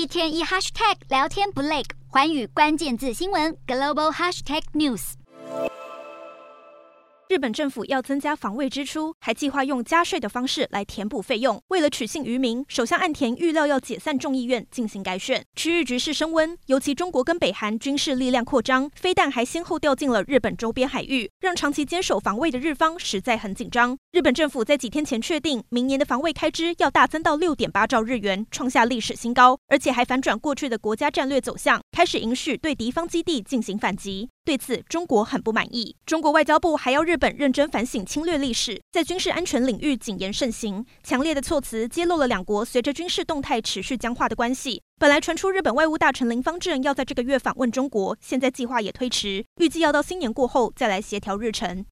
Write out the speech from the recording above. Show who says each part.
Speaker 1: 一天一 hashtag 聊天不累，寰宇关键字新闻 global hashtag news。
Speaker 2: 日本政府要增加防卫支出，还计划用加税的方式来填补费用。为了取信于民，首相岸田预料要解散众议院进行改选。区域局势升温，尤其中国跟北韩军事力量扩张，飞弹还先后掉进了日本周边海域，让长期坚守防卫的日方实在很紧张。日本政府在几天前确定，明年的防卫开支要大增到六点八兆日元，创下历史新高，而且还反转过去的国家战略走向，开始允许对敌方基地进行反击。对此，中国很不满意。中国外交部还要日本认真反省侵略历史，在军事安全领域谨言慎行。强烈的措辞揭露了两国随着军事动态持续僵化的关系。本来传出日本外务大臣林芳正要在这个月访问中国，现在计划也推迟，预计要到新年过后再来协调日程。